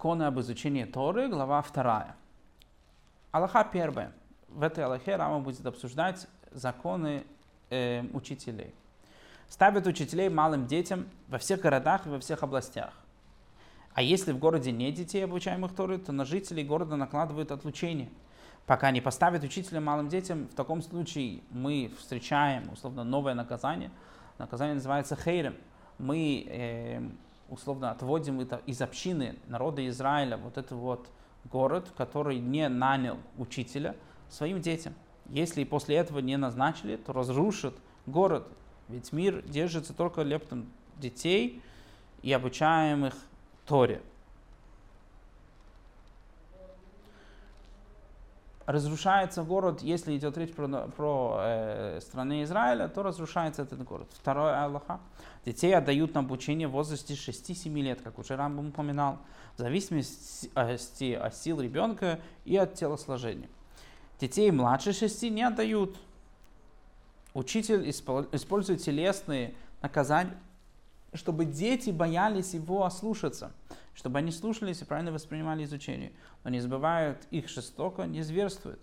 законы об изучении Торы, глава 2. Аллаха первая. В этой Аллахе Рама будет обсуждать законы э, учителей. Ставят учителей малым детям во всех городах и во всех областях. А если в городе нет детей, обучаемых Торы, то на жителей города накладывают отлучение. Пока не поставят учителя малым детям, в таком случае мы встречаем, условно, новое наказание. Наказание называется хейрем. Мы, э, условно, отводим это из общины народа Израиля, вот этот вот город, который не нанял учителя своим детям. Если после этого не назначили, то разрушат город. Ведь мир держится только лептом детей и обучаемых Торе. Разрушается город, если идет речь про, про э, страны Израиля, то разрушается этот город. Второе Аллаха. Детей отдают на обучение в возрасте 6-7 лет, как уже Рамбам упоминал, в зависимости от сил ребенка и от телосложения. Детей младше 6 не отдают. Учитель использует телесные наказания чтобы дети боялись его ослушаться, чтобы они слушались и правильно воспринимали изучение. Но не забывают их жестоко, не зверствуют.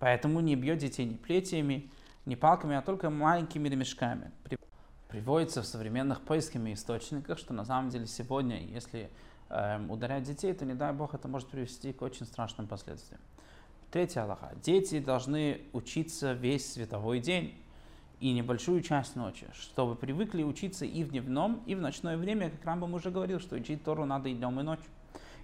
Поэтому не бьет детей ни плетиями, ни палками, а только маленькими ремешками. Приводится в современных поисках источниках, что на самом деле сегодня, если э, ударять детей, то не дай бог это может привести к очень страшным последствиям. Третья Аллаха. Дети должны учиться весь световой день и небольшую часть ночи, чтобы привыкли учиться и в дневном, и в ночное время, как Рамбам уже говорил, что учить Тору надо и днем, и ночью.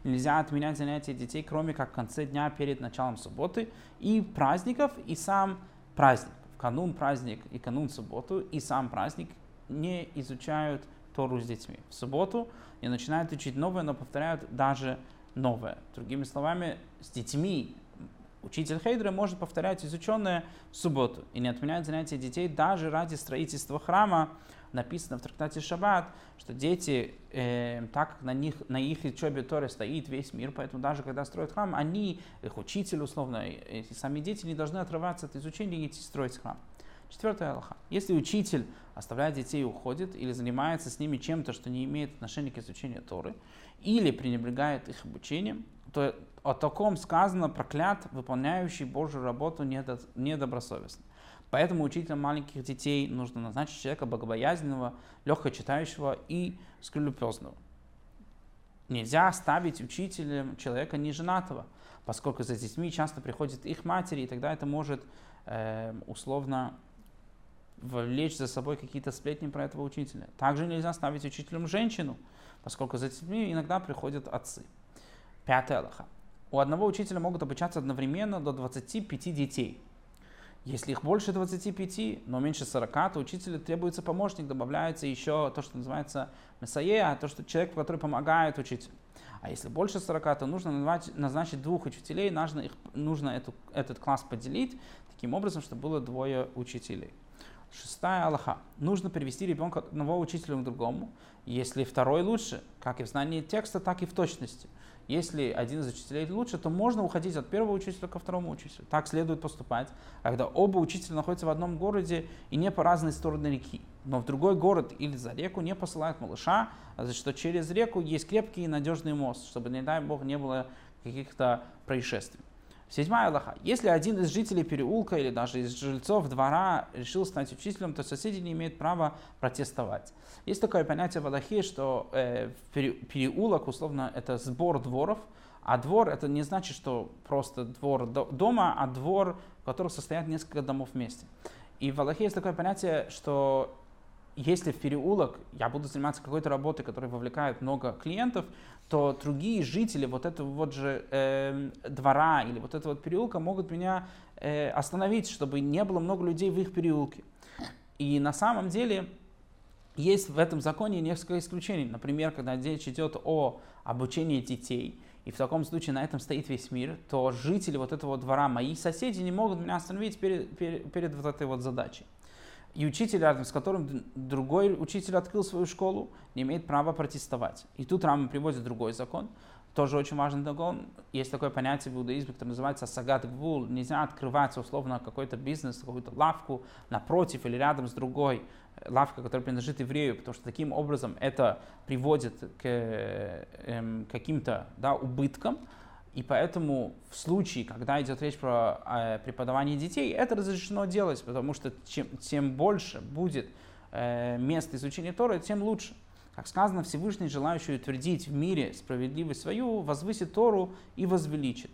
Нельзя отменять занятия детей, кроме как в конце дня перед началом субботы, и праздников, и сам праздник. В канун праздник и канун субботу, и сам праздник не изучают Тору с детьми. В субботу не начинают учить новое, но повторяют даже новое. Другими словами, с детьми Учитель Хейдра может повторять изученное в субботу и не отменять занятия детей даже ради строительства храма. Написано в трактате Шаббат, что дети, э, так как на, них, на их учебе Торы стоит весь мир, поэтому даже когда строят храм, они, их учитель условно, и сами дети не должны отрываться от изучения и идти строить храм. Четвертая Аллаха. Если учитель оставляет детей и уходит, или занимается с ними чем-то, что не имеет отношения к изучению Торы, или пренебрегает их обучением, то о таком сказано проклят, выполняющий Божью работу недобросовестно. Поэтому учителям маленьких детей нужно назначить человека богобоязненного, легко читающего и скрупулезного. Нельзя ставить учителем человека неженатого, поскольку за детьми часто приходят их матери, и тогда это может э, условно вовлечь за собой какие-то сплетни про этого учителя. Также нельзя ставить учителем женщину, поскольку за детьми иногда приходят отцы. Пятая Аллаха у одного учителя могут обучаться одновременно до 25 детей. Если их больше 25, но меньше 40, то учителю требуется помощник, добавляется еще то, что называется мессае, то, что человек, который помогает учителю. А если больше 40, то нужно назначить двух учителей, нужно, их, нужно эту, этот класс поделить таким образом, чтобы было двое учителей. Шестая Аллаха. Нужно перевести ребенка от одного учителя к другому, если второй лучше, как и в знании текста, так и в точности. Если один из учителей лучше, то можно уходить от первого учителя ко второму учителю. Так следует поступать, когда оба учителя находятся в одном городе и не по разные стороны реки. Но в другой город или за реку не посылают малыша, а за что через реку есть крепкий и надежный мост, чтобы, не дай бог, не было каких-то происшествий. Седьмая Аллаха. Если один из жителей переулка или даже из жильцов двора решил стать учителем, то соседи не имеют права протестовать. Есть такое понятие в Аллахе, что э, переулок, условно, это сбор дворов, а двор это не значит, что просто двор дома, а двор, в котором состоят несколько домов вместе. И в Аллахе есть такое понятие, что если в переулок я буду заниматься какой-то работой, которая вовлекает много клиентов, то другие жители вот этого вот же э, двора или вот этого вот переулка могут меня э, остановить, чтобы не было много людей в их переулке. И на самом деле есть в этом законе несколько исключений. Например, когда речь идет о обучении детей, и в таком случае на этом стоит весь мир, то жители вот этого двора, мои соседи, не могут меня остановить перед, перед, перед вот этой вот задачей и учитель, рядом с которым другой учитель открыл свою школу, не имеет права протестовать. И тут Рама приводит другой закон. тоже очень важный закон. Есть такое понятие в иудаизме, которое называется сагат гвул. Нельзя открывать условно какой-то бизнес, какую-то лавку напротив или рядом с другой лавкой, которая принадлежит еврею, потому что таким образом это приводит к эм, каким-то да, убыткам. И поэтому в случае, когда идет речь про э, преподавание детей, это разрешено делать, потому что чем, тем больше будет э, мест изучения Торы, тем лучше. Как сказано, Всевышний, желающий утвердить в мире справедливость свою, возвысит Тору и возвеличит.